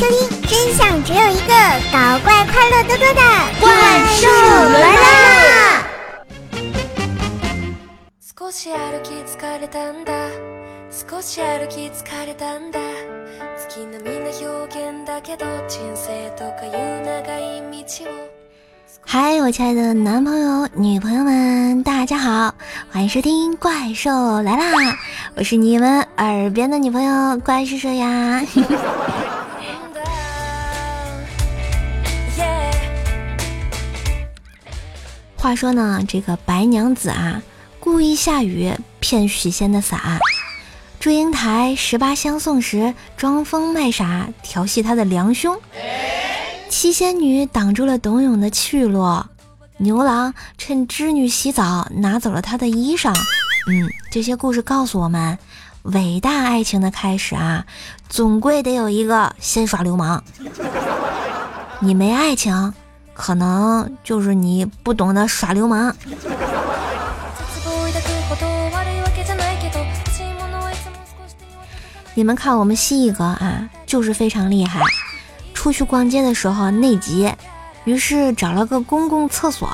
收听，真相只有一个，搞怪快乐多多的怪兽来啦！嗨，我亲爱的男朋友、女朋友们，大家好，欢迎收听《怪兽来啦》，我是你们耳边的女朋友怪兽兽呀。话说呢，这个白娘子啊，故意下雨骗许仙的伞，祝英台十八相送时装疯卖傻调戏他的良兄。七仙女挡住了董永的去路，牛郎趁织女洗澡拿走了她的衣裳。嗯，这些故事告诉我们，伟大爱情的开始啊，总归得有一个先耍流氓。你没爱情，可能就是你不懂得耍流氓。你们看我们蜥蜴哥啊，就是非常厉害。出去逛街的时候内急，于是找了个公共厕所，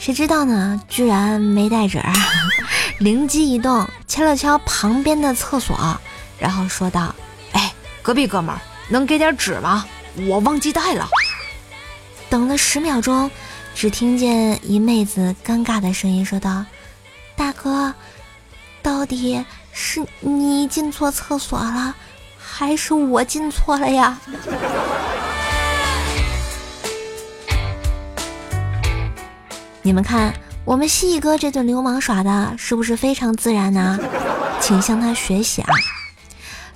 谁知道呢？居然没带纸，灵机一动，敲了敲旁边的厕所，然后说道：“哎，隔壁哥们儿，能给点纸吗？我忘记带了。”等了十秒钟，只听见一妹子尴尬的声音说道：“大哥，到底是你进错厕所了，还是我进错了呀？” 你们看，我们蜥蜴哥这顿流氓耍的是不是非常自然呢？请向他学习啊！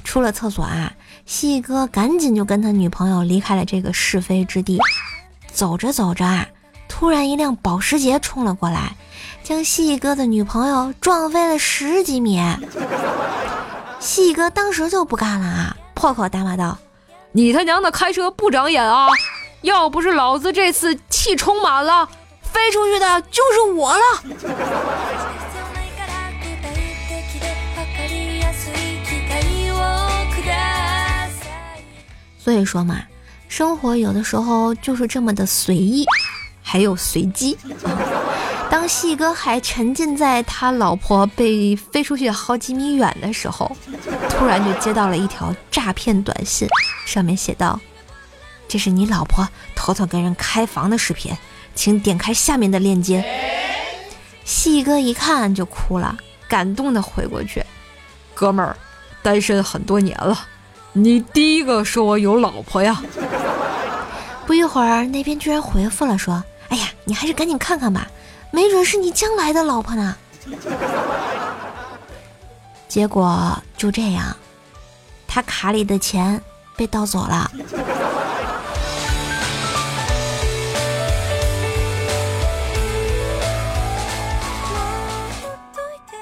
出了厕所啊，蜥蜴哥赶紧就跟他女朋友离开了这个是非之地。走着走着啊，突然一辆保时捷冲了过来，将蜥蜴哥的女朋友撞飞了十几米。蜥蜴哥当时就不干了啊，破口大骂道：“你他娘的开车不长眼啊！要不是老子这次气充满了！”飞出去的就是我了。所以说嘛，生活有的时候就是这么的随意，还有随机。当细哥还沉浸在他老婆被飞出去好几米远的时候，突然就接到了一条诈骗短信，上面写道：“这是你老婆偷偷跟人开房的视频。”请点开下面的链接。细哥一看就哭了，感动的回过去：“哥们儿，单身很多年了，你第一个说我有老婆呀。”不一会儿，那边居然回复了说：“哎呀，你还是赶紧看看吧，没准是你将来的老婆呢。”结果就这样，他卡里的钱被盗走了。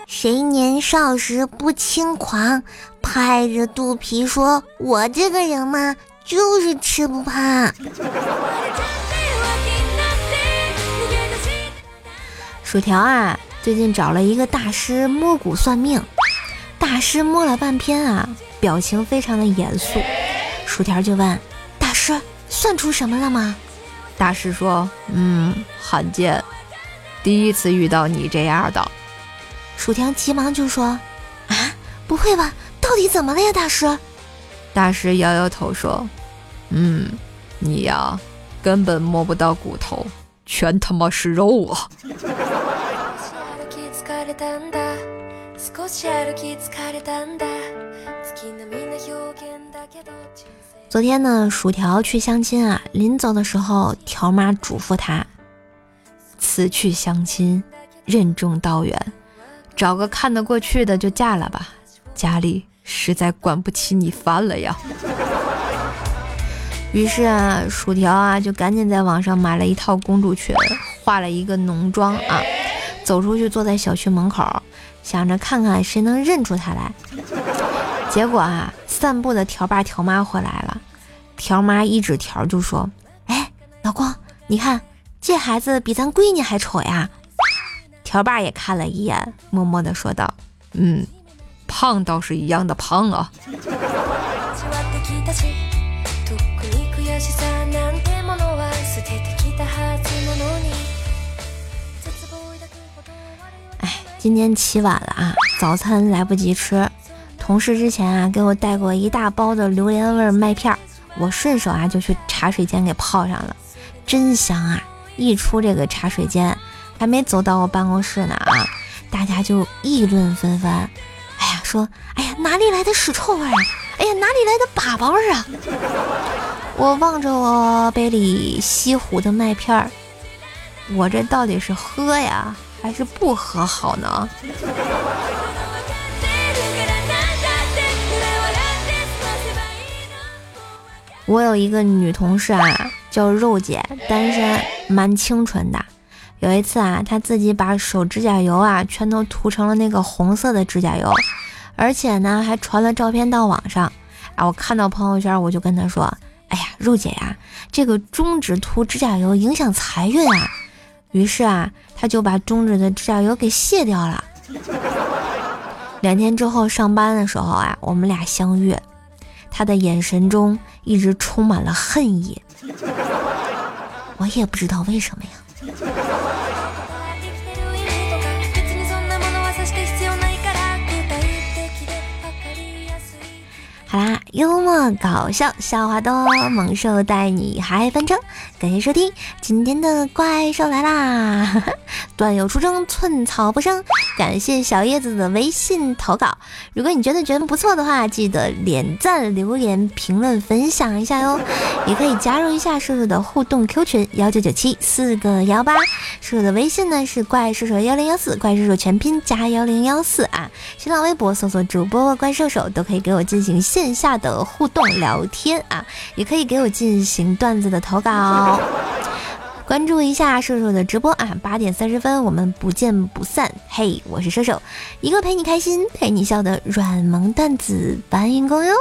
谁年少时不轻狂，拍着肚皮说：“我这个人嘛，就是吃不胖。”薯条啊，最近找了一个大师摸骨算命，大师摸了半天啊，表情非常的严肃。薯条就问大师：“算出什么了吗？”大师说：“嗯，罕见，第一次遇到你这样的。”薯条急忙就说：“啊，不会吧？到底怎么了呀，大师？”大师摇摇头说：“嗯，你呀，根本摸不到骨头，全他妈是肉啊！”昨天呢，薯条去相亲啊，临走的时候，条妈嘱咐他：“此去相亲，任重道远。”找个看得过去的就嫁了吧，家里实在管不起你烦了呀。于是啊，薯条啊就赶紧在网上买了一套公主裙，化了一个浓妆啊，走出去坐在小区门口，想着看看谁能认出她来。结果啊，散步的条爸条妈回来了，条妈一指条就说：“哎，老公，你看这孩子比咱闺女还丑呀。”条爸也看了一眼，默默的说道：“嗯，胖倒是一样的胖啊。” 哎，今天起晚了啊，早餐来不及吃。同事之前啊给我带过一大包的榴莲味麦片，我顺手啊就去茶水间给泡上了，真香啊！一出这个茶水间，还没走到我办公室呢啊，大家就议论纷纷。哎呀，说，哎呀，哪里来的屎臭味啊？哎呀，哪里来的粑粑味啊？我望着我杯里西湖的麦片儿，我这到底是喝呀，还是不喝好呢？我有一个女同事啊，叫肉姐，单身，蛮清纯的。有一次啊，她自己把手指甲油啊全都涂成了那个红色的指甲油，而且呢还传了照片到网上。啊，我看到朋友圈，我就跟她说：“哎呀，肉姐呀，这个中指涂指甲油影响财运啊。”于是啊，她就把中指的指甲油给卸掉了。两天之后上班的时候啊，我们俩相遇。他的眼神中一直充满了恨意，我也不知道为什么呀。幽默搞笑笑话多，猛兽带你嗨翻车。感谢收听今天的怪兽来啦！段友出征，寸草不生。感谢小叶子的微信投稿。如果你觉得节目不错的话，记得点赞、留言、评论、分享一下哟。也可以加入一下叔叔的互动 Q 群幺九九七四个幺八。叔叔的微信呢是怪兽兽幺零幺四，怪兽兽全拼加幺零幺四啊。新浪微博搜索主播怪兽手都可以给我进行。线下的互动聊天啊，也可以给我进行段子的投稿，关注一下瘦瘦的直播啊，八点三十分我们不见不散。嘿，我是瘦瘦，一个陪你开心、陪你笑的软萌段子搬运工哟。